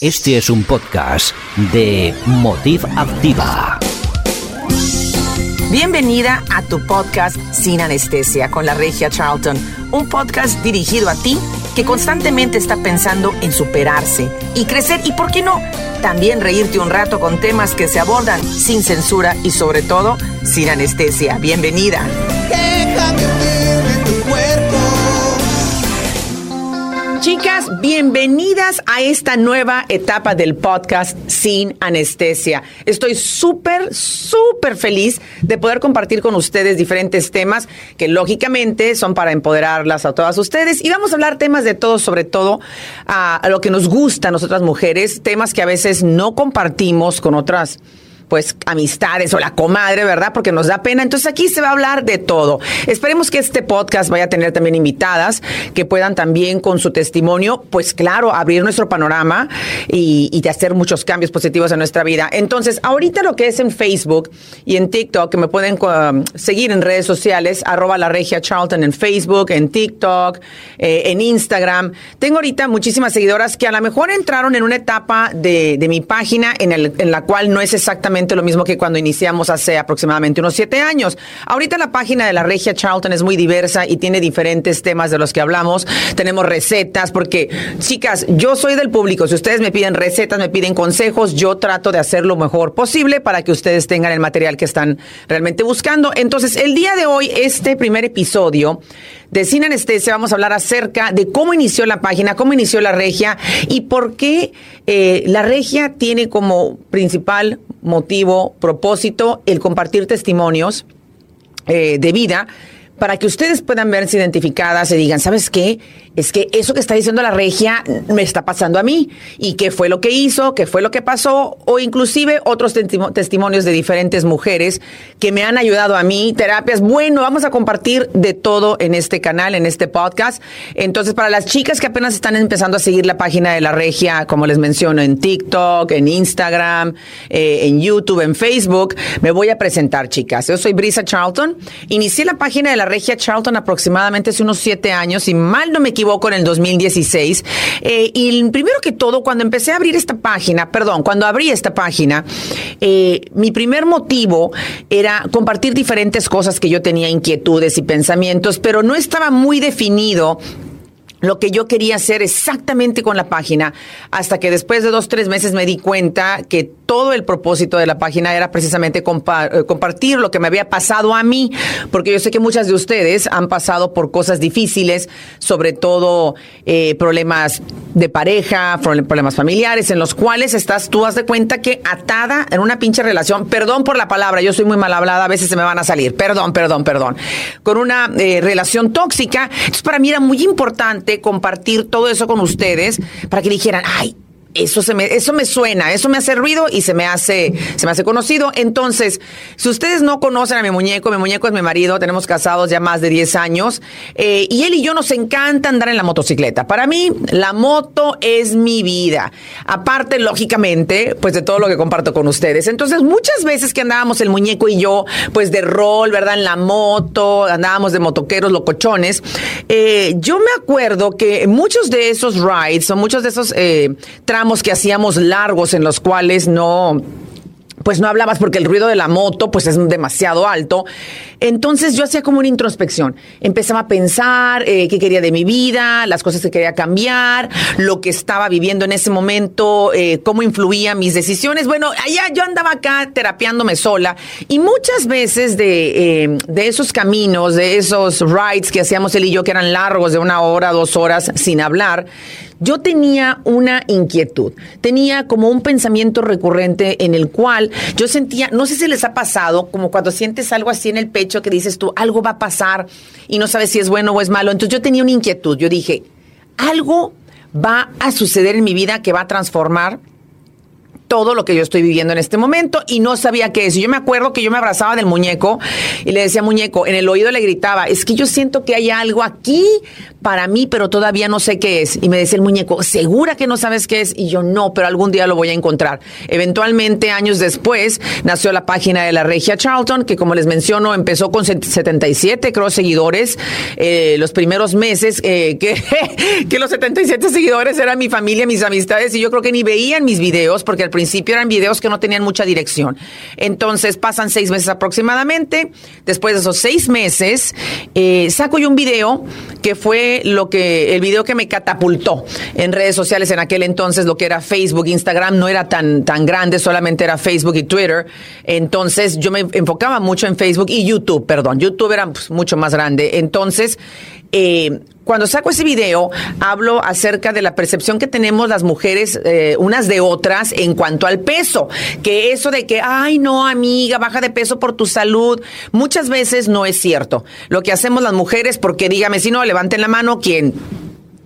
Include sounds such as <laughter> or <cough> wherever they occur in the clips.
Este es un podcast de Motiv Activa. Bienvenida a tu podcast Sin Anestesia con la Regia Charlton, un podcast dirigido a ti que constantemente está pensando en superarse y crecer y, ¿por qué no?, también reírte un rato con temas que se abordan sin censura y sobre todo sin anestesia. Bienvenida. Chicas, bienvenidas a esta nueva etapa del podcast Sin Anestesia. Estoy súper, súper feliz de poder compartir con ustedes diferentes temas que lógicamente son para empoderarlas a todas ustedes. Y vamos a hablar temas de todo, sobre todo a, lo que nos gusta a nosotras mujeres, temas que a veces no compartimos con otras pues amistades o la comadre, ¿verdad? Porque nos da pena. Entonces aquí se va a hablar de todo. Esperemos que este podcast vaya a tener también invitadas que puedan también con su testimonio, pues claro, abrir nuestro panorama y, y hacer muchos cambios positivos en nuestra vida. Entonces, ahorita lo que es en Facebook y en TikTok, que me pueden um, seguir en redes sociales, arroba la regia Charlton en Facebook, en TikTok, eh, en Instagram. Tengo ahorita muchísimas seguidoras que a lo mejor entraron en una etapa de, mi página en la cual no es exactamente lo mismo que cuando iniciamos hace aproximadamente unos siete años. Ahorita la página de la Regia Charlton es muy diversa y tiene diferentes temas de los que hablamos. Tenemos recetas, porque, chicas, yo soy del público. Si ustedes me piden recetas, me piden consejos, yo trato de hacer lo mejor posible para que ustedes tengan el material que están realmente buscando. Entonces, el día de hoy, este primer episodio de Sin Anestesia, vamos a hablar acerca de cómo inició la página, cómo inició la regia y por qué eh, la regia tiene como principal motivo, propósito, el compartir testimonios eh, de vida para que ustedes puedan verse identificadas y digan, ¿sabes qué? Es que eso que está diciendo la regia me está pasando a mí y qué fue lo que hizo, qué fue lo que pasó o inclusive otros testimonios de diferentes mujeres que me han ayudado a mí, terapias. Bueno, vamos a compartir de todo en este canal, en este podcast. Entonces, para las chicas que apenas están empezando a seguir la página de la regia, como les menciono, en TikTok, en Instagram, eh, en YouTube, en Facebook, me voy a presentar, chicas. Yo soy Brisa Charlton. Inicié la página de la regia Charlton aproximadamente hace unos siete años y mal no me equivoco, en el 2016. Eh, y primero que todo, cuando empecé a abrir esta página, perdón, cuando abrí esta página, eh, mi primer motivo era compartir diferentes cosas que yo tenía, inquietudes y pensamientos, pero no estaba muy definido lo que yo quería hacer exactamente con la página, hasta que después de dos, tres meses me di cuenta que todo el propósito de la página era precisamente eh, compartir lo que me había pasado a mí, porque yo sé que muchas de ustedes han pasado por cosas difíciles, sobre todo eh, problemas de pareja, problemas familiares, en los cuales estás, tú has de cuenta que atada en una pinche relación, perdón por la palabra, yo soy muy mal hablada, a veces se me van a salir, perdón, perdón, perdón, con una eh, relación tóxica. Entonces, para mí era muy importante compartir todo eso con ustedes para que dijeran, ay, eso se me, eso me suena, eso me hace ruido y se me hace, se me hace conocido. Entonces, si ustedes no conocen a mi muñeco, mi muñeco es mi marido, tenemos casados ya más de 10 años, eh, y él y yo nos encanta andar en la motocicleta. Para mí, la moto es mi vida. Aparte, lógicamente, pues de todo lo que comparto con ustedes. Entonces, muchas veces que andábamos el muñeco y yo, pues de rol, ¿verdad? En la moto, andábamos de motoqueros, locochones. Eh, yo me acuerdo que muchos de esos rides o muchos de esos eh, que hacíamos largos en los cuales no pues no hablabas porque el ruido de la moto pues es demasiado alto. Entonces yo hacía como una introspección. Empezaba a pensar eh, qué quería de mi vida, las cosas que quería cambiar, lo que estaba viviendo en ese momento, eh, cómo influían mis decisiones. Bueno, allá yo andaba acá terapiándome sola y muchas veces de, eh, de esos caminos, de esos rides que hacíamos él y yo que eran largos de una hora, dos horas sin hablar, yo tenía una inquietud, tenía como un pensamiento recurrente en el cual yo sentía, no sé si les ha pasado, como cuando sientes algo así en el pecho que dices tú, algo va a pasar y no sabes si es bueno o es malo. Entonces yo tenía una inquietud, yo dije, algo va a suceder en mi vida que va a transformar todo lo que yo estoy viviendo en este momento y no sabía qué es. Yo me acuerdo que yo me abrazaba del muñeco y le decía muñeco, en el oído le gritaba, es que yo siento que hay algo aquí para mí, pero todavía no sé qué es. Y me decía el muñeco, ¿segura que no sabes qué es? Y yo no, pero algún día lo voy a encontrar. Eventualmente, años después, nació la página de la Regia Charlton, que como les menciono, empezó con 77, creo, seguidores. Eh, los primeros meses, eh, que, <laughs> que los 77 seguidores eran mi familia, mis amistades, y yo creo que ni veían mis videos, porque al principio eran videos que no tenían mucha dirección. Entonces pasan seis meses aproximadamente. Después de esos seis meses, eh, saco yo un video que fue lo que, el video que me catapultó en redes sociales en aquel entonces, lo que era Facebook, Instagram no era tan, tan grande, solamente era Facebook y Twitter. Entonces yo me enfocaba mucho en Facebook y YouTube, perdón. YouTube era pues, mucho más grande. Entonces, eh, cuando saco ese video, hablo acerca de la percepción que tenemos las mujeres eh, unas de otras en cuanto al peso. Que eso de que, ay, no, amiga, baja de peso por tu salud, muchas veces no es cierto. Lo que hacemos las mujeres, porque dígame si no, levanten la mano quien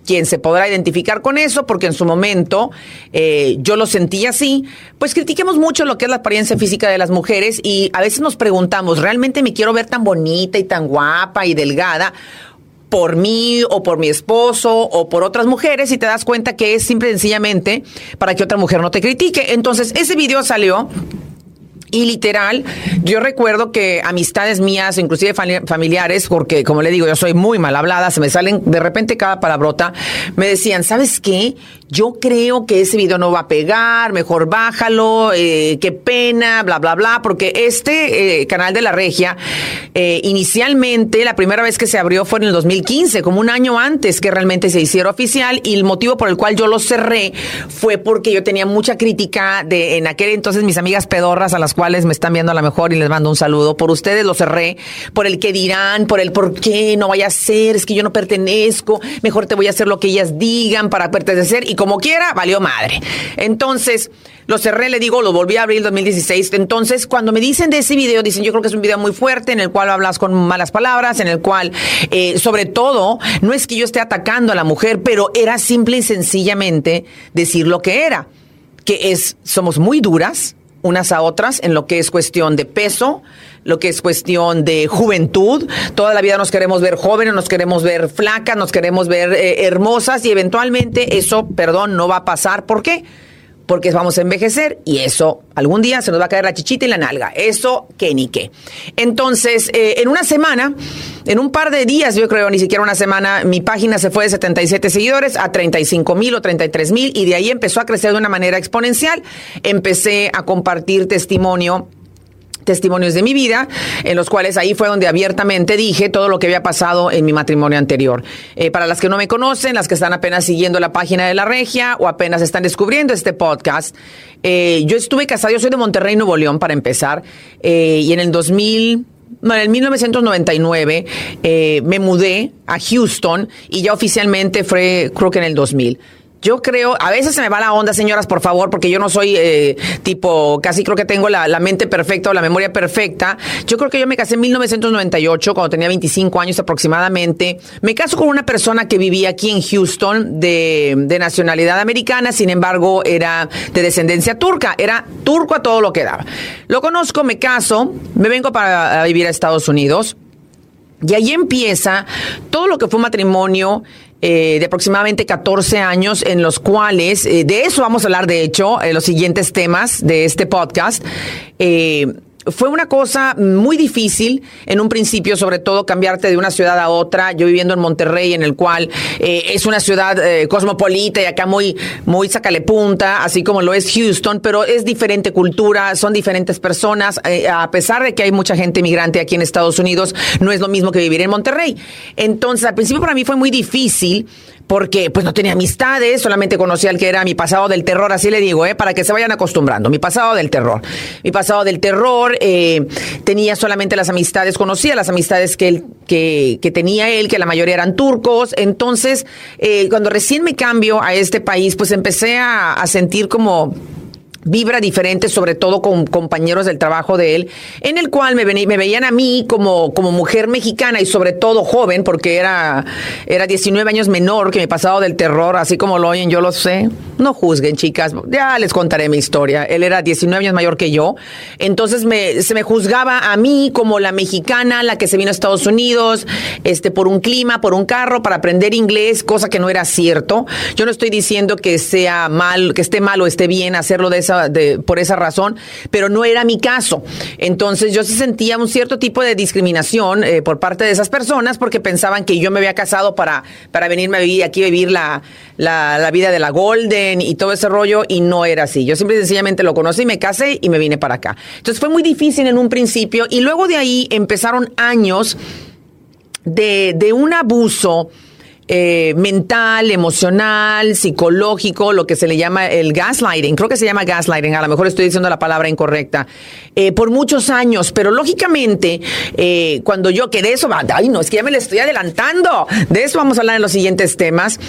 quien se podrá identificar con eso, porque en su momento eh, yo lo sentí así, pues critiquemos mucho lo que es la apariencia física de las mujeres y a veces nos preguntamos, ¿realmente me quiero ver tan bonita y tan guapa y delgada? Por mí o por mi esposo o por otras mujeres y te das cuenta que es simple y sencillamente para que otra mujer no te critique. Entonces, ese video salió y literal, yo recuerdo que amistades mías, inclusive familiares, porque como le digo, yo soy muy mal hablada, se me salen de repente cada palabrota, me decían, ¿sabes qué? Yo creo que ese video no va a pegar, mejor bájalo, eh, qué pena, bla, bla, bla, porque este eh, canal de la regia, eh, inicialmente, la primera vez que se abrió fue en el 2015, como un año antes que realmente se hiciera oficial, y el motivo por el cual yo lo cerré fue porque yo tenía mucha crítica de en aquel entonces mis amigas pedorras a las cuales me están viendo a lo mejor y les mando un saludo. Por ustedes lo cerré, por el que dirán, por el por qué no vaya a ser, es que yo no pertenezco, mejor te voy a hacer lo que ellas digan para pertenecer como quiera, valió madre. Entonces, lo cerré, le digo, lo volví a abrir en 2016. Entonces, cuando me dicen de ese video, dicen, yo creo que es un video muy fuerte, en el cual hablas con malas palabras, en el cual, eh, sobre todo, no es que yo esté atacando a la mujer, pero era simple y sencillamente decir lo que era, que es, somos muy duras, unas a otras en lo que es cuestión de peso, lo que es cuestión de juventud. Toda la vida nos queremos ver jóvenes, nos queremos ver flacas, nos queremos ver eh, hermosas y eventualmente eso, perdón, no va a pasar. ¿Por qué? porque vamos a envejecer y eso algún día se nos va a caer la chichita y la nalga. Eso que ni qué. Entonces, eh, en una semana, en un par de días, yo creo, ni siquiera una semana, mi página se fue de 77 seguidores a 35 mil o 33 mil y de ahí empezó a crecer de una manera exponencial. Empecé a compartir testimonio testimonios de mi vida, en los cuales ahí fue donde abiertamente dije todo lo que había pasado en mi matrimonio anterior. Eh, para las que no me conocen, las que están apenas siguiendo la página de la regia o apenas están descubriendo este podcast, eh, yo estuve casado, yo soy de Monterrey, Nuevo León, para empezar, eh, y en el 2000... en el 1999 me mudé a Houston y ya oficialmente fue, creo que en el 2000. Yo creo, a veces se me va la onda, señoras, por favor, porque yo no soy eh, tipo, casi creo que tengo la, mente perfecta o la memoria perfecta. Yo creo que yo me casé en 1998, cuando tenía 25 años aproximadamente. Me caso con una persona que vivía aquí en Houston, de, de nacionalidad americana, sin embargo, era de descendencia turca. Era turco a todo lo que daba. Lo conozco, me caso, me vengo para vivir a Estados Unidos. Y ahí empieza todo lo que fue matrimonio eh, de aproximadamente 14 años en los cuales, eh, de eso vamos a hablar de hecho, en los siguientes temas de este podcast. Eh, fue una cosa muy difícil en un principio, sobre todo cambiarte de una ciudad a otra. Yo viviendo en Monterrey, en el cual eh, es una ciudad eh, cosmopolita y acá muy, muy sacale punta, así como lo es Houston, pero es diferente cultura, son diferentes personas. Eh, a pesar de que hay mucha gente migrante aquí en Estados Unidos, no es lo mismo que vivir en Monterrey. Entonces, al principio para mí fue muy difícil porque pues no tenía amistades, solamente conocía al que era mi pasado del terror, así le digo, ¿eh? para que se vayan acostumbrando, mi pasado del terror. Mi pasado del terror, eh, tenía solamente las amistades, conocía las amistades que, él, que, que, tenía él, que la mayoría eran turcos, entonces eh, cuando recién me cambio a este país, pues empecé a, a sentir como vibra diferente, sobre todo con compañeros del trabajo de él, en el cual me, veían a mí como, mujer mexicana y sobre todo joven, porque era, era 19 años menor que mi pasado del terror, así como lo oyen, yo lo sé. No juzguen, chicas, ya les contaré mi historia. Él era 19 años mayor que yo, entonces se me juzgaba a mí como la mexicana, la que se vino a Estados Unidos, este, por un clima, por un carro, para aprender inglés, cosa que no era cierto. Yo no estoy diciendo que sea mal, que esté mal o esté bien hacerlo de esa por esa razón, pero no era mi caso. Entonces yo sí sentía un cierto tipo de discriminación eh, por parte de esas personas porque pensaban que yo me había casado para, para venirme a vivir aquí, vivir la, la, vida de la Golden y todo ese rollo y no era así. Yo simple y sencillamente lo conocí, me casé y me vine para acá. Entonces fue muy difícil en un principio y luego de ahí empezaron años de, de un abuso eh, mental, emocional, psicológico, lo que se le llama el gaslighting. Creo que se llama gaslighting, a lo mejor estoy diciendo la palabra incorrecta. Eh, por muchos años, pero lógicamente, eh, cuando yo, que de eso, ay no, es que ya me le estoy adelantando. De eso vamos a hablar en los siguientes temas.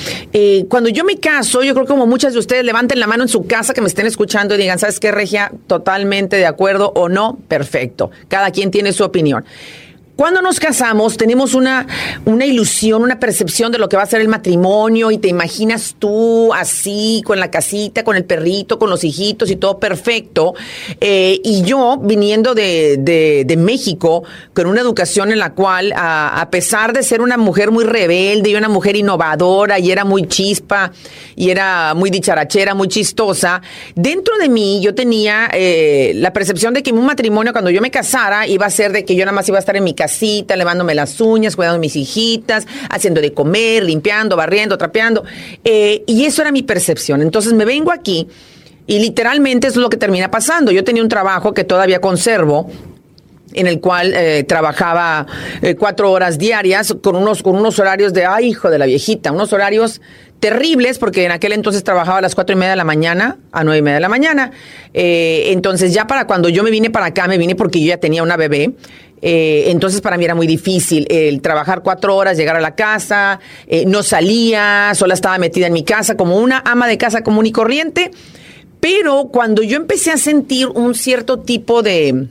cuando yo me caso, yo creo que como muchas de ustedes levanten la mano en su casa que me estén escuchando y digan, ¿sabes qué, Regia? Totalmente de acuerdo o no, perfecto. Cada quien tiene su opinión. Cuando nos casamos tenemos una, una ilusión, una percepción de lo que va a ser el matrimonio y te imaginas tú así, con la casita, con el perrito, con los hijitos y todo perfecto. Eh, y yo, viniendo de, de, México, con una educación en la cual, a, pesar de ser una mujer muy rebelde y una mujer innovadora y era muy chispa y era muy dicharachera, muy chistosa, dentro de mí yo tenía eh, la percepción de que un matrimonio, cuando yo me casara, iba a ser de que yo nada más iba a estar en mi casa casita, levándome las uñas, cuidando a mis hijitas, haciendo de comer, limpiando, barriendo, trapeando. Eh, y eso era mi percepción. Entonces me vengo aquí y literalmente eso es lo que termina pasando. Yo tenía un trabajo que todavía conservo en el cual eh, trabajaba eh, cuatro horas diarias con unos, con unos horarios de, ay, hijo de la viejita, unos horarios terribles porque en aquel entonces trabajaba a las cuatro y media de la mañana a nueve y media de la mañana. entonces ya para cuando yo me vine para acá, me vine porque yo ya tenía una bebé. Eh, entonces para mí era muy difícil el trabajar cuatro horas, llegar a la casa, eh, no salía, sola estaba metida en mi casa como una ama de casa común y corriente. Pero cuando yo empecé a sentir un cierto tipo de,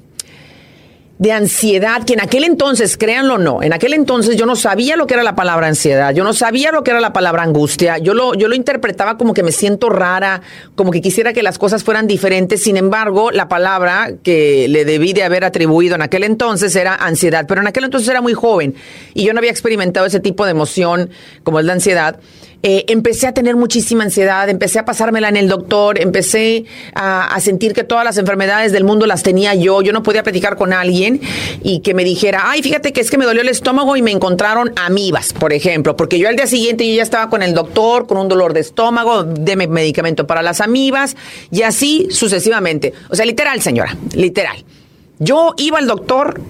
de ansiedad, que en aquel entonces, créanlo o no, en aquel entonces yo no sabía lo que era la palabra ansiedad, yo no sabía lo que era la palabra angustia, yo lo, yo lo interpretaba como que me siento rara, como que quisiera que las cosas fueran diferentes, sin embargo, la palabra que le debí de haber atribuido en aquel entonces era ansiedad, pero en aquel entonces era muy joven y yo no había experimentado ese tipo de emoción como es la ansiedad. Eh, empecé a tener muchísima ansiedad, empecé a pasármela en el doctor, empecé a, sentir que todas las enfermedades del mundo las tenía yo, yo no podía platicar con alguien y que me dijera, ay, fíjate que es que me dolió el estómago y me encontraron amibas, por ejemplo, porque yo al día siguiente yo ya estaba con el doctor, con un dolor de estómago, de medicamento para las amibas y así sucesivamente. O sea, literal, señora, literal. Yo iba al doctor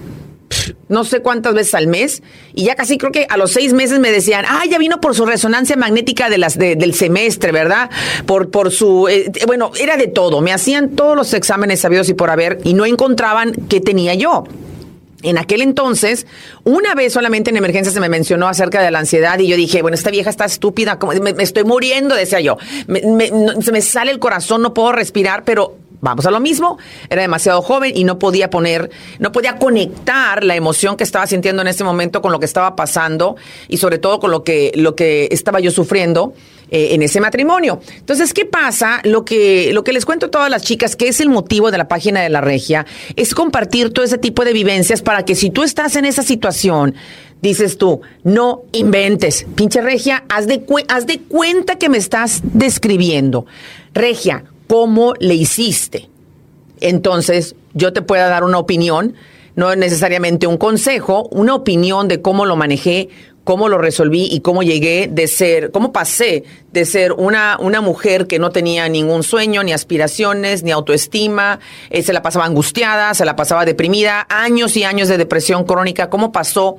no sé cuántas veces al mes y ya casi creo que a los seis meses me decían, ah, ya vino por su resonancia magnética de las del semestre, ¿verdad? Por, por su, eh, bueno, era de todo, me hacían todos los exámenes sabidos y por haber y no encontraban qué tenía yo. En aquel entonces, una vez solamente en emergencia se me mencionó acerca de la ansiedad y yo dije, bueno, esta vieja está estúpida, me, estoy muriendo, decía yo. se me sale el corazón, no puedo respirar, pero vamos a lo mismo, era demasiado joven y no podía poner, no podía conectar la emoción que estaba sintiendo en ese momento con lo que estaba pasando y sobre todo con lo que, lo que estaba yo sufriendo. Eh, en ese matrimonio. Entonces, ¿qué pasa? Lo que, lo que les cuento a todas las chicas, que es el motivo de la página de la regia, es compartir todo ese tipo de vivencias para que si tú estás en esa situación, dices tú, no inventes. Pinche regia, haz de, haz de cuenta que me estás describiendo. Regia, cómo le hiciste. Entonces, yo te pueda dar una opinión, no necesariamente un consejo, una opinión de cómo lo manejé, cómo lo resolví y cómo llegué de ser, cómo pasé de ser una, una mujer que no tenía ningún sueño, ni aspiraciones, ni autoestima, eh, se la pasaba angustiada, se la pasaba deprimida, años y años de depresión crónica, cómo pasó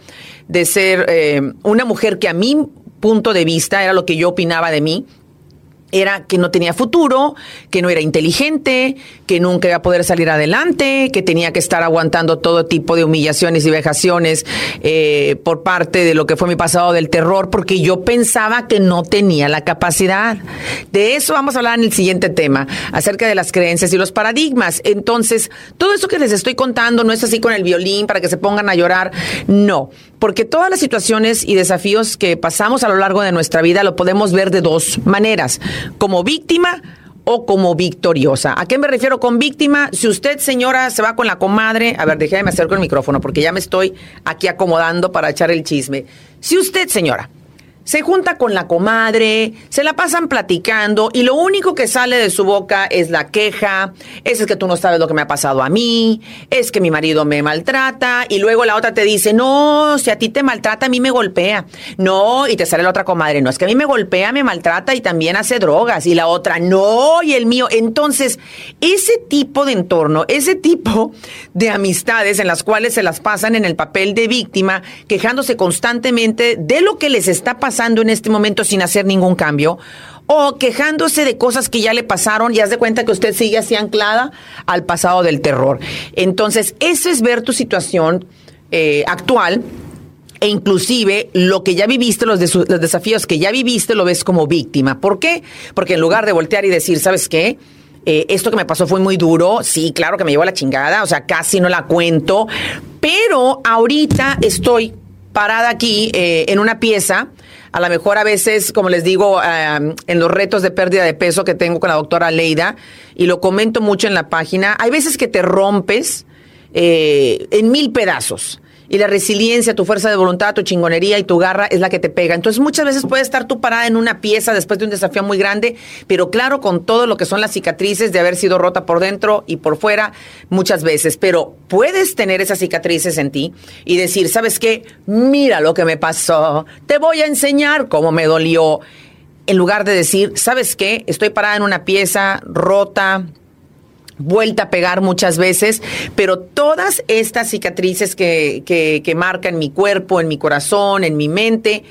de ser eh, una mujer que a mi punto de vista era lo que yo opinaba de mí, era que no tenía futuro, que no era inteligente, que nunca iba a poder salir adelante, que tenía que estar aguantando todo tipo de humillaciones y vejaciones eh, por parte de lo que fue mi pasado del terror, porque yo pensaba que no tenía la capacidad. De eso vamos a hablar en el siguiente tema, acerca de las creencias y los paradigmas. Entonces, todo eso que les estoy contando no es así con el violín para que se pongan a llorar, no, porque todas las situaciones y desafíos que pasamos a lo largo de nuestra vida lo podemos ver de dos maneras como víctima o como victoriosa. ¿A qué me refiero con víctima? Si usted, señora, se va con la comadre, a ver, déjeme hacer con el micrófono porque ya me estoy aquí acomodando para echar el chisme. Si usted, señora, se junta con la comadre, se la pasan platicando y lo único que sale de su boca es la queja, es que tú no sabes lo que me ha pasado a mí, es que mi marido me maltrata y luego la otra te dice, no, si a ti te maltrata, a mí me golpea. No, y te sale la otra comadre, no, es que a mí me golpea, me maltrata y también hace drogas. Y la otra, no, y el mío. Entonces, ese tipo de entorno, ese tipo de amistades en las cuales se las pasan en el papel de víctima, quejándose constantemente de lo que les está pasando, en este momento sin hacer ningún cambio o quejándose de cosas que ya le pasaron y haz de cuenta que usted sigue así anclada al pasado del terror. Entonces, eso es ver tu situación eh, actual e inclusive lo que ya viviste, los, los desafíos que ya viviste, lo ves como víctima. ¿Por qué? Porque en lugar de voltear y decir, ¿sabes qué? Eh, esto que me pasó fue muy duro, sí, claro que me llevó a la chingada, o sea, casi no la cuento, pero ahorita estoy parada aquí eh, en una pieza a lo mejor a veces, como les digo, en los retos de pérdida de peso que tengo con la doctora Leida, y lo comento mucho en la página, hay veces que te rompes eh, en mil pedazos y la resiliencia, tu fuerza de voluntad, tu chingonería y tu garra es la que te pega. Entonces muchas veces puedes estar tú parada en una pieza después de un desafío muy grande, pero claro, con todo lo que son las cicatrices de haber sido rota por dentro y por fuera muchas veces, pero puedes tener esas cicatrices en ti y decir, ¿sabes qué? Mira lo que me pasó, te voy a enseñar cómo me dolió. En lugar de decir, ¿sabes qué? Estoy parada en una pieza rota, vuelta a pegar muchas veces, pero todas estas cicatrices que, que, que marcan mi cuerpo, en mi corazón, en mi mente,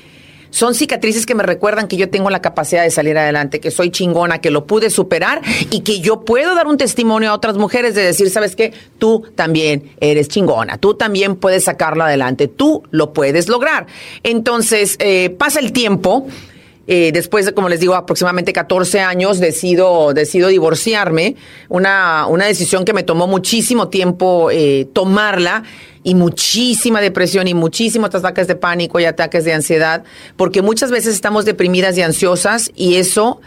son cicatrices que me recuerdan que yo tengo la capacidad de salir adelante, que soy chingona, que lo pude superar y que yo puedo dar un testimonio a otras mujeres de decir, ¿sabes qué? Tú también eres chingona, tú también puedes sacarlo adelante, tú lo puedes lograr. Entonces, eh, pasa el tiempo eh, después de, como les digo, aproximadamente 14 años, decido, decido divorciarme. Una, una decisión que me tomó muchísimo tiempo eh, tomarla y muchísima depresión y muchísimos ataques de pánico y ataques de ansiedad, porque muchas veces estamos deprimidas y ansiosas y eso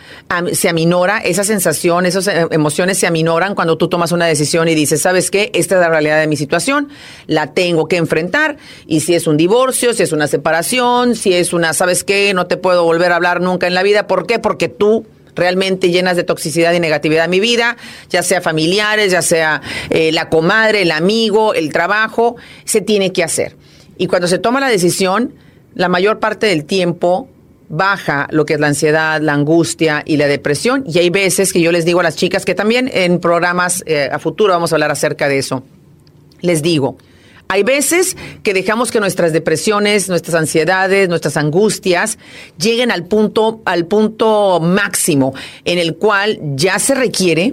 se aminora, esa sensación, esas eh, emociones se aminoran cuando tú tomas una decisión y dices, ¿sabes qué? Esta es la realidad de mi situación, la tengo que enfrentar y si es un divorcio, si es una separación, si es una, ¿sabes qué? No te puedo volver a hablar nunca en la vida, ¿por qué? Porque tú realmente llenas de toxicidad y negatividad en mi vida, ya sea familiares, ya sea eh, la comadre, el amigo, el trabajo, se tiene que hacer. Y cuando se toma la decisión, la mayor parte del tiempo baja lo que es la ansiedad, la angustia y la depresión. Y hay veces que yo les digo a las chicas que también en programas eh, a futuro vamos a hablar acerca de eso. Les digo, hay veces que dejamos que nuestras depresiones, nuestras ansiedades, nuestras angustias lleguen al punto, al punto máximo en el cual ya se requiere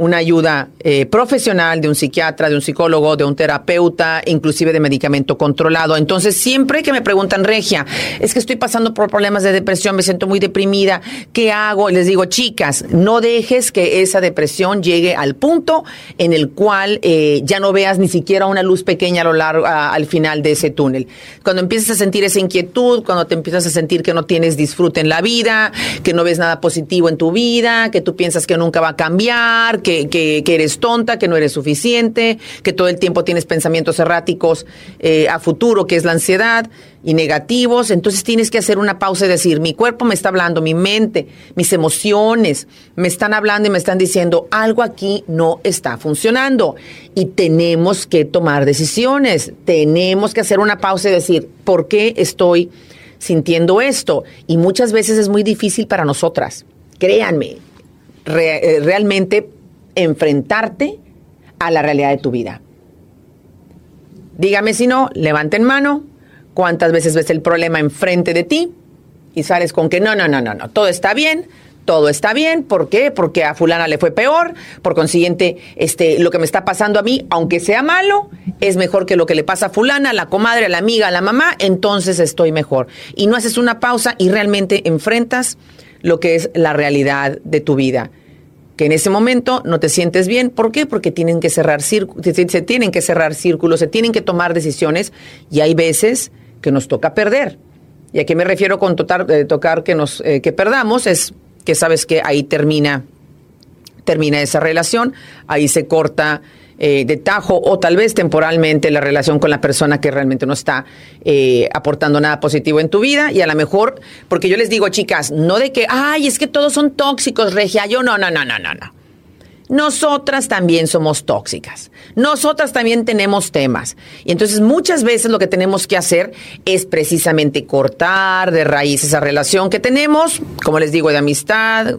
una ayuda eh, profesional de un psiquiatra, de un psicólogo, de un terapeuta, inclusive de medicamento controlado. Entonces, siempre que me preguntan, Regia, es que estoy pasando por problemas de depresión, me siento muy deprimida, ¿qué hago? Les digo, chicas, no dejes que esa depresión llegue al punto en el cual eh, ya no veas ni siquiera una luz pequeña a lo largo, al final de ese túnel. Cuando empiezas a sentir esa inquietud, cuando te empiezas a sentir que no tienes disfrute en la vida, que no ves nada positivo en tu vida, que tú piensas que nunca va a cambiar, que que, eres tonta, que no eres suficiente, que todo el tiempo tienes pensamientos erráticos eh, a futuro, que es la ansiedad, y negativos. Entonces tienes que hacer una pausa y decir, mi cuerpo me está hablando, mi mente, mis emociones me están hablando y me están diciendo, algo aquí no está funcionando. Y tenemos que tomar decisiones, tenemos que hacer una pausa y decir, ¿por qué estoy sintiendo esto? Y muchas veces es muy difícil para nosotras. Créanme, eh, realmente enfrentarte a la realidad de tu vida. Dígame si no, levanten mano, cuántas veces ves el problema enfrente de ti y sales con que no, no, no, no, no, todo está bien, todo está bien. ¿Por qué? Porque a fulana le fue peor. Por consiguiente, este, lo que me está pasando a mí, aunque sea malo, es mejor que lo que le pasa a fulana, a la comadre, a la amiga, a la mamá. Entonces estoy mejor. Y no haces una pausa y realmente enfrentas lo que es la realidad de tu vida que en ese momento no te sientes bien. ¿Por qué? Porque tienen que cerrar círculos, se tienen que cerrar círculos, se tienen que tomar decisiones y hay veces que nos toca perder. ¿Y a qué me refiero con eh, tocar que nos eh, que perdamos? Es que sabes que ahí termina termina esa relación, ahí se corta eh, de tajo o tal vez temporalmente la relación con la persona que realmente no está eh, aportando nada positivo en tu vida y a lo mejor, porque yo les digo, chicas, no de que, ay, es que todos son tóxicos, regia, yo no, no, no, no, no, no. Nosotras también somos tóxicas. Nosotras también tenemos temas. Y entonces muchas veces lo que tenemos que hacer es precisamente cortar de raíz esa relación que tenemos, como les digo, de amistad,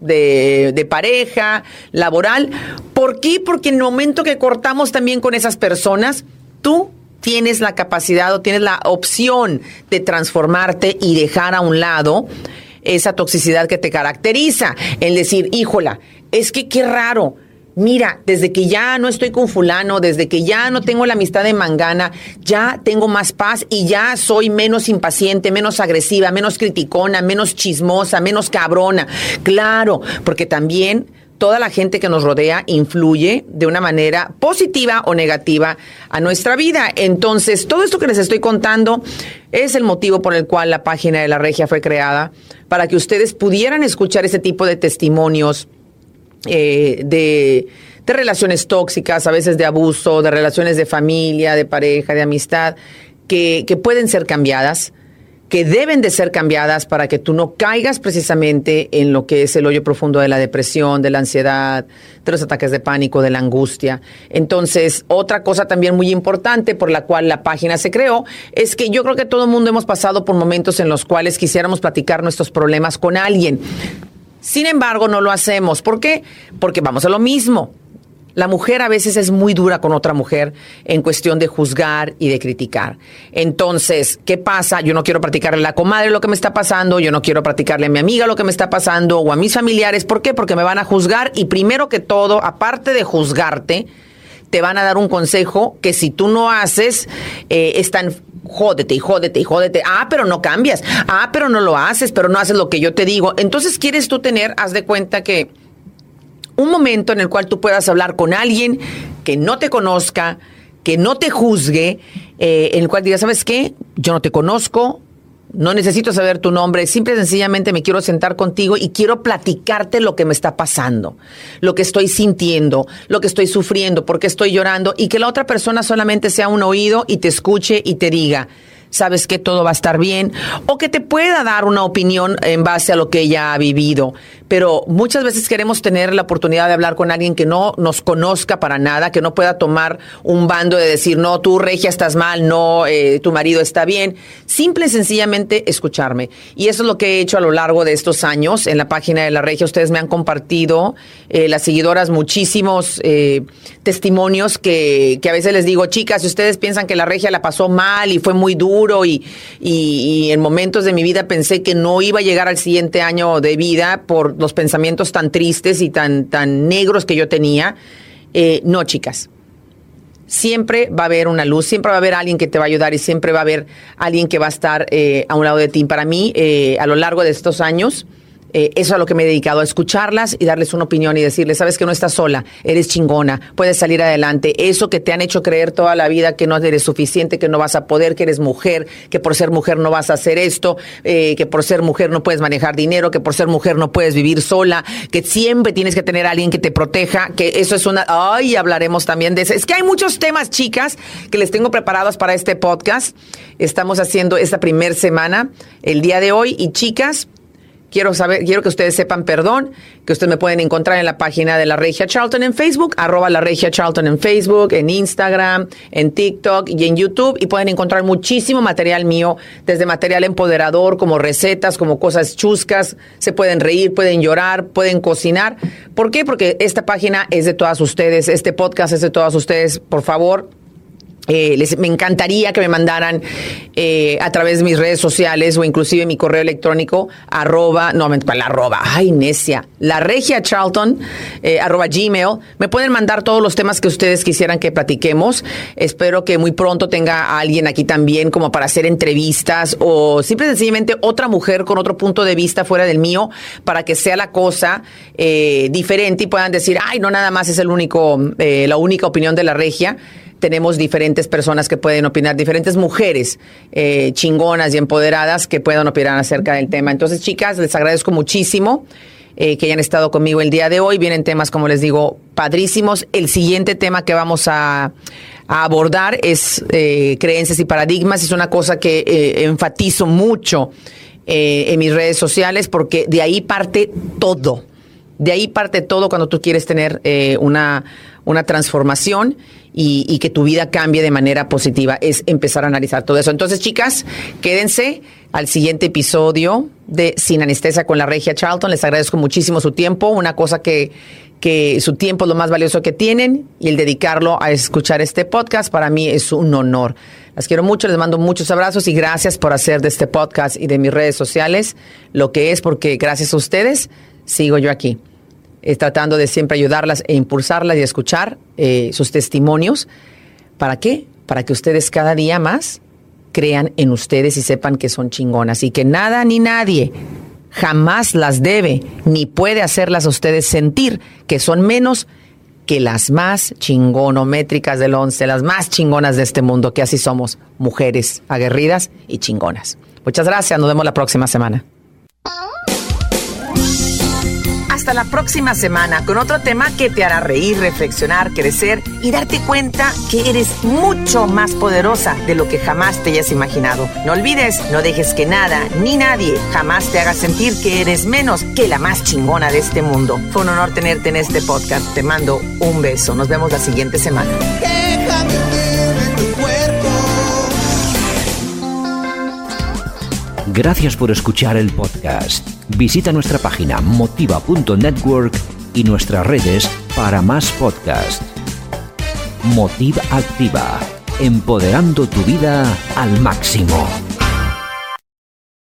de, pareja, laboral. ¿Por qué? Porque en el momento que cortamos también con esas personas, tú tienes la capacidad o tienes la opción de transformarte y dejar a un lado esa toxicidad que te caracteriza. El decir, híjola, es que qué raro mira, desde que ya no estoy con fulano, desde que ya no tengo la amistad de Mangana, ya tengo más paz y ya soy menos impaciente, menos agresiva, menos criticona, menos chismosa, menos cabrona. Claro, porque también toda la gente que nos rodea influye de una manera positiva o negativa a nuestra vida. Entonces, todo esto que les estoy contando es el motivo por el cual la página de la regia fue creada, para que ustedes pudieran escuchar ese tipo de testimonios eh, de, relaciones tóxicas, a veces de abuso, de relaciones de familia, de pareja, de amistad, que, que pueden ser cambiadas que deben de ser cambiadas para que tú no caigas precisamente en lo que es el hoyo profundo de la depresión, de la ansiedad, de los ataques de pánico, de la angustia. Entonces, otra cosa también muy importante por la cual la página se creó es que yo creo que todo el mundo hemos pasado por momentos en los cuales quisiéramos platicar nuestros problemas con alguien. Sin embargo, no lo hacemos. ¿Por qué? Porque vamos a lo mismo. La mujer a veces es muy dura con otra mujer en cuestión de juzgar y de criticar. Entonces, ¿qué pasa? Yo no quiero practicarle a la comadre lo que me está pasando, yo no quiero practicarle a mi amiga lo que me está pasando o a mis familiares. ¿Por qué? Porque me van a juzgar y primero que todo, aparte de juzgarte, te van a dar un consejo que si tú no haces, eh, están jódete y jódete y jódete. Ah, pero no cambias. Ah, pero no lo haces, pero no haces lo que yo te digo. Entonces quieres tú tener, haz de cuenta que un momento en el cual tú puedas hablar con alguien que no te conozca, que no te juzgue, eh, en el cual digas, ¿sabes qué? Yo no te conozco, no necesito saber tu nombre, simple y sencillamente me quiero sentar contigo y quiero platicarte lo que me está pasando, lo que estoy sintiendo, lo que estoy sufriendo, por qué estoy llorando y que la otra persona solamente sea un oído y te escuche y te diga, sabes que todo va a estar bien, o que te pueda dar una opinión en base a lo que ella ha vivido. Pero muchas veces queremos tener la oportunidad de hablar con alguien que no nos conozca para nada, que no pueda tomar un bando de decir, no, tú, Regia, estás mal, no, eh, tu marido está bien. Simple y sencillamente escucharme. Y eso es lo que he hecho a lo largo de estos años en la página de la Regia. Ustedes me han compartido, eh, las seguidoras, muchísimos eh, testimonios que, que a veces les digo, chicas, si ustedes piensan que la Regia la pasó mal y fue muy duro, y, y, en momentos de mi vida pensé que no iba a llegar al siguiente año de vida por los pensamientos tan tristes y tan, tan negros que yo tenía. Eh, no, chicas. Siempre va a haber una luz, siempre va a haber alguien que te va a ayudar y siempre va a haber alguien que va a estar eh, a un lado de ti. Para mí, eh, a lo largo de estos años, eh, eso es a lo que me he dedicado, a escucharlas y darles una opinión y decirles, sabes que no estás sola, eres chingona, puedes salir adelante. Eso que te han hecho creer toda la vida que no eres suficiente, que no vas a poder, que eres mujer, que por ser mujer no vas a hacer esto, eh, que por ser mujer no puedes manejar dinero, que por ser mujer no puedes vivir sola, que siempre tienes que tener a alguien que te proteja, que eso es una... Ay, hablaremos también de eso. Es que hay muchos temas, chicas, que les tengo preparados para este podcast. Estamos haciendo esta primer semana, el día de hoy, y chicas, Quiero saber, quiero que ustedes sepan, perdón, que ustedes me pueden encontrar en la página de la Regia Charlton en Facebook, arroba la Regia Charlton en Facebook, en Instagram, en TikTok y en YouTube. Y pueden encontrar muchísimo material mío, desde material empoderador, como recetas, como cosas chuscas. Se pueden reír, pueden llorar, pueden cocinar. ¿Por qué? Porque esta página es de todas ustedes, este podcast es de todas ustedes. Por favor, eh, les, me encantaría que me mandaran eh, a través de mis redes sociales o inclusive mi correo electrónico arroba, no, la arroba, ay, necia, la regia Charlton, eh, arroba gmail. Me pueden mandar todos los temas que ustedes quisieran que platiquemos. Espero que muy pronto tenga a alguien aquí también como para hacer entrevistas o simple sencillamente otra mujer con otro punto de vista fuera del mío para que sea la cosa diferente y puedan decir, ay, no nada más es el único, la única opinión de la regia tenemos diferentes personas que pueden opinar, diferentes mujeres eh, chingonas y empoderadas que puedan opinar acerca del tema. Entonces, chicas, les agradezco muchísimo. Eh, que hayan estado conmigo el día de hoy. Vienen temas, como les digo, padrísimos. El siguiente tema que vamos a, abordar es eh, creencias y paradigmas. Es una cosa que enfatizo mucho en mis redes sociales porque de ahí parte todo. De ahí parte todo cuando tú quieres tener una, una transformación y, que tu vida cambie de manera positiva. Es empezar a analizar todo eso. Entonces, chicas, quédense al siguiente episodio de Sin Anestesia con la Regia Charlton. Les agradezco muchísimo su tiempo. Una cosa que, que su tiempo es lo más valioso que tienen y el dedicarlo a escuchar este podcast para mí es un honor. Las quiero mucho, les mando muchos abrazos y gracias por hacer de este podcast y de mis redes sociales lo que es, porque gracias a ustedes sigo yo aquí tratando de siempre ayudarlas e impulsarlas y escuchar eh, sus testimonios. ¿Para qué? Para que ustedes cada día más crean en ustedes y sepan que son chingonas y que nada ni nadie jamás las debe ni puede hacerlas a ustedes sentir que son menos que las más chingonométricas del once, las más chingonas de este mundo, que así somos, mujeres aguerridas y chingonas. Muchas gracias, nos vemos la próxima semana hasta la próxima semana con otro tema que te hará reír, reflexionar, crecer y darte cuenta que eres mucho más poderosa de lo que jamás te hayas imaginado. No olvides, no dejes que nada ni nadie jamás te haga sentir que eres menos que la más chingona de este mundo. Fue un honor tenerte en este podcast. Te mando un beso. Nos vemos la siguiente semana. Gracias por escuchar el podcast. Visita nuestra página motiva.network y nuestras redes para más podcasts. Motiva Activa, empoderando tu vida al máximo.